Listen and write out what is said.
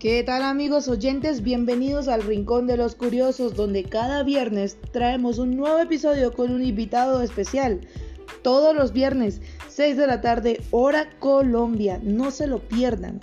¿Qué tal amigos oyentes? Bienvenidos al Rincón de los Curiosos, donde cada viernes traemos un nuevo episodio con un invitado especial. Todos los viernes, 6 de la tarde, hora Colombia. No se lo pierdan.